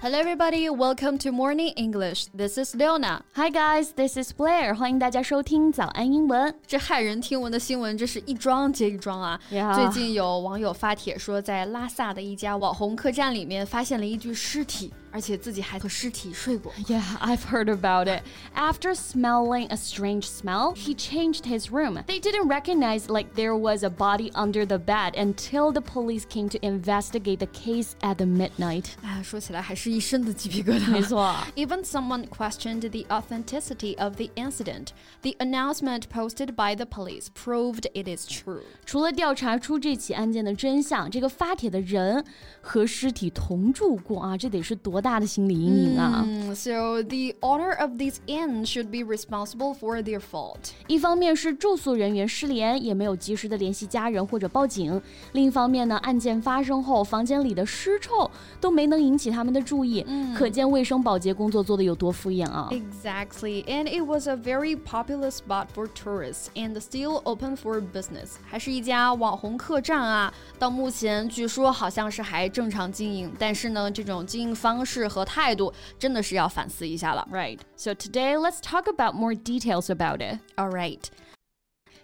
Hello, everybody. Welcome to Morning English. This is Leona. Hi, guys. This is Blair. 欢迎大家收听早安英文。这骇人听闻的新闻，这是一桩接一桩啊！最近有网友发帖说，在拉萨的一家网红客栈里面发现了一具尸体。而且自己还和尸体睡过。Yeah, I've heard about it. After smelling a strange smell, he changed his room. They didn't recognize like there was a body under the bed until the police came to investigate the case at the midnight. 啊，说起来还是一身的鸡皮疙瘩。没错。Even someone questioned the authenticity of the incident. The announcement posted by the police proved it is true. 除了调查出这起案件的真相，这个发帖的人和尸体同住过啊，这得是多。多 大的心理阴影啊！嗯，So the owner of these inns should be responsible for their fault。一方面是住宿人员失联，也没有及时的联系家人或者报警；另一方面呢，案件发生后，房间里的尸臭都没能引起他们的注意，可见卫生保洁工作做的有多敷衍啊！Exactly, and it was a very popular spot for tourists and still open for business。还是一家网红客栈啊， 到目前据说好像是还正常经营，但是呢，这种经营方式。和态度，真的是要反思一下了。Right. So today let's talk about more details about it. All right.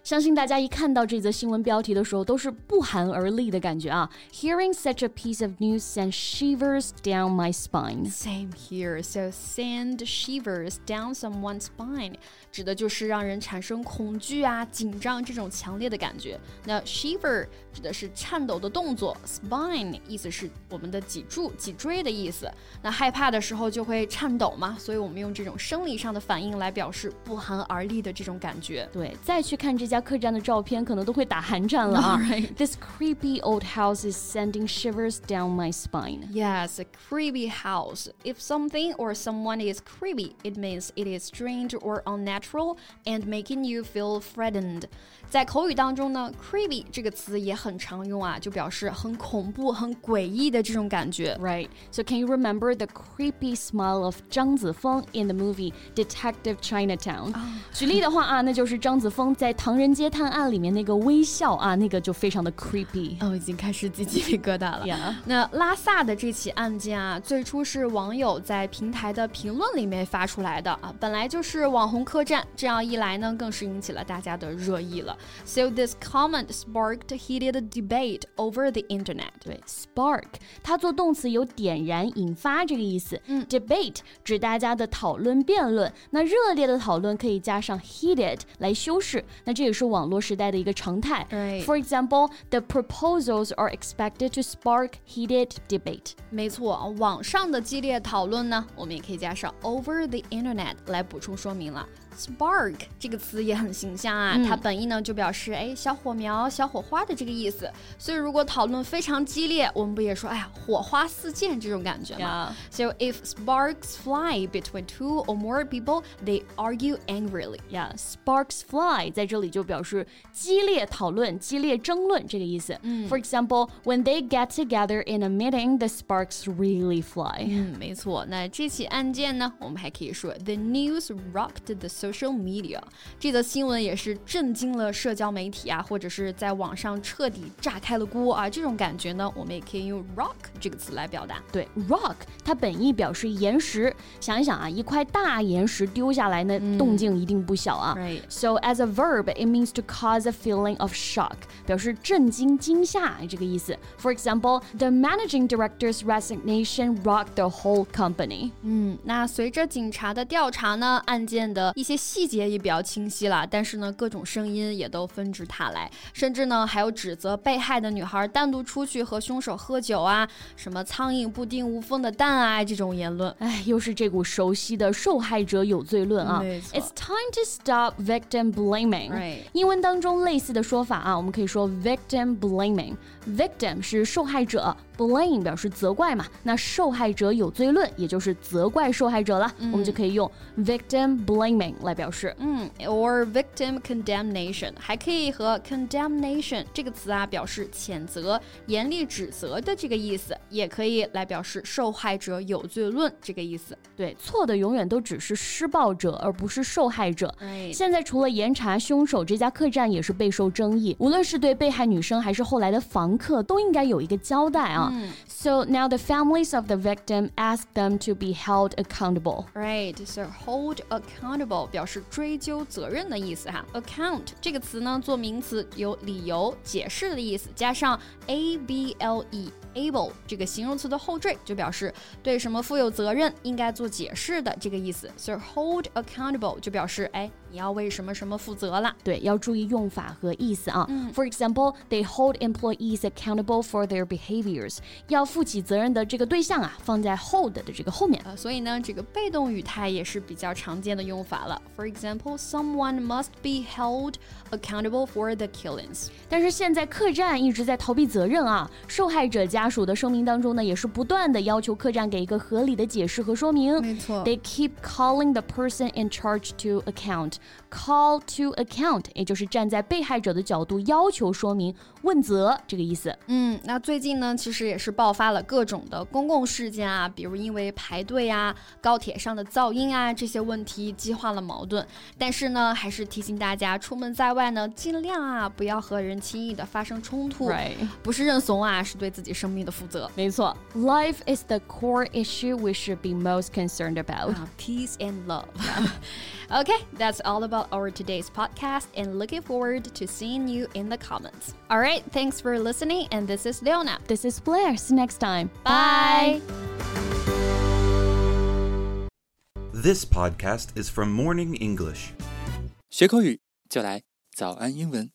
相信大家一看到这则新闻标题的时候，都是不寒而栗的感觉啊。Hearing such a piece of news sends shivers down my spine. Same here. So send shivers down someone's spine，指的就是让人产生恐惧啊、紧张这种强烈的感觉。那 shiver 指的是颤抖的动作，spine 意思是我们的脊柱、脊椎的意思。那害怕的时候就会颤抖嘛，所以我们用这种生理上的反应来表示不寒而栗的这种感觉。对，再去看这家。家客栈的照片，可能都会打寒战了啊。This creepy old house is sending shivers down my spine. Yes, a creepy house. If something or someone is creepy, it means it is strange or unnatural and making you feel frightened. 在口语当中呢，creepy 这个词也很常用啊，就表示很恐怖、很诡异的这种感觉。Right. So can you remember the creepy smile of 张子枫 in the movie Detective Chinatown？、Oh. 举例的话啊，那就是张子枫在《唐人 》街探案》里面那个微笑啊，那个就非常的 creepy。哦，已经开始鸡鸡皮疙瘩了。那拉萨的这起案件啊，最初是网友在平台的评论里面发出来的啊，本来就是网红客栈，这样一来呢，更是引起了大家的热议了。So this comment sparked heated debate over the internet. 对，spark 它做动词有点燃、引发这个意思。嗯，debate 指大家的讨论、辩论。那热烈的讨论可以加上 heated 来修饰。那这也是网络时代的一个常态。For example, the proposals are expected to spark heated debate. 没错，网上的激烈讨论呢，我们也可以加上 over the internet 来补充说明了。Spark 这个词也很形象啊，它本意呢就表示哎小火苗、小火花的这个意思。所以如果讨论非常激烈，我们不也说哎呀火花四溅这种感觉吗？So if sparks fly between two or more people, they argue angrily. Yeah, sparks fly 在这里就 表示激烈讨论、激烈争论这个意思。For example, when they get together in a meeting, the sparks really fly. 嗯，没错。那这起案件呢，我们还可以说 the news rocked the social media，这则新闻也是震惊了社交媒体啊，或者是在网上彻底炸开了锅啊，这种感觉呢，我们也可以用 rock 这个词来表达。对，rock 它本意表示岩石，想一想啊，一块大岩石丢下来，那动静一定不小啊。Right. So as a verb, it means to cause a feeling of shock，表示震惊、惊吓这个意思。For example, the managing director's resignation rocked the whole company。嗯，那随着警察的调查呢，案件的一些细节也比较清晰了，但是呢，各种声音也都纷至沓来，甚至呢，还有指责被害的女孩单独出去和凶手喝酒啊，什么苍蝇不叮无缝的蛋啊这种言论。哎，又是这股熟悉的受害者有罪论啊。It's time to stop victim blaming。 英文当中类似的说法啊，我们可以说 victim blaming。Victim 是受害者，blame 表示责怪嘛，那受害者有罪论也就是责怪受害者了，我们就可以用 victim blaming。来表示，嗯，or victim condemnation，还可以和 condemnation 这个词啊表示谴责、严厉指责的这个意思，也可以来表示受害者有罪论这个意思。对，错的永远都只是施暴者，而不是受害者。现在除了严查凶手，这家客栈也是备受争议。无论是对被害女生还是后来的房客，都应该有一个交代啊。啊。So now the families of the victim ask them to be held accountable. Right, so hold accountable 表示追究责任的意思哈。Account 这个词呢，做名词有理由、解释的意思，加上 a b l e。able 这个形容词的后缀就表示对什么负有责任，应该做解释的这个意思。所以 hold accountable 就表示哎， 你要为什么什么负责了。对，要注意用法和意思啊。嗯、For example, they hold employees accountable for their behaviors。要负起责任的这个对象啊，放在 hold 的这个后面。呃，所以呢，这个被动语态也是比较常见的用法了。For example, someone must be held accountable for the killings。但是现在客栈一直在逃避责任啊，受害者家属的声明当中呢，也是不断的要求客栈给一个合理的解释和说明。没错，They keep calling the person in charge to account. Call to account，也就是站在被害者的角度要求说明、问责这个意思。嗯，那最近呢，其实也是爆发了各种的公共事件啊，比如因为排队啊、高铁上的噪音啊这些问题激化了矛盾。但是呢，还是提醒大家，出门在外呢，尽量啊不要和人轻易的发生冲突。不是认怂啊，是对自己生命的负责。没错，Life is the core issue we should be most concerned about. Peace and love. Okay, that's all about our today's podcast and looking forward to seeing you in the comments. All right, thanks for listening, and this is Leona. This is Blair. See you next time. Bye. This podcast is from Morning English. 学口语就来早安英文。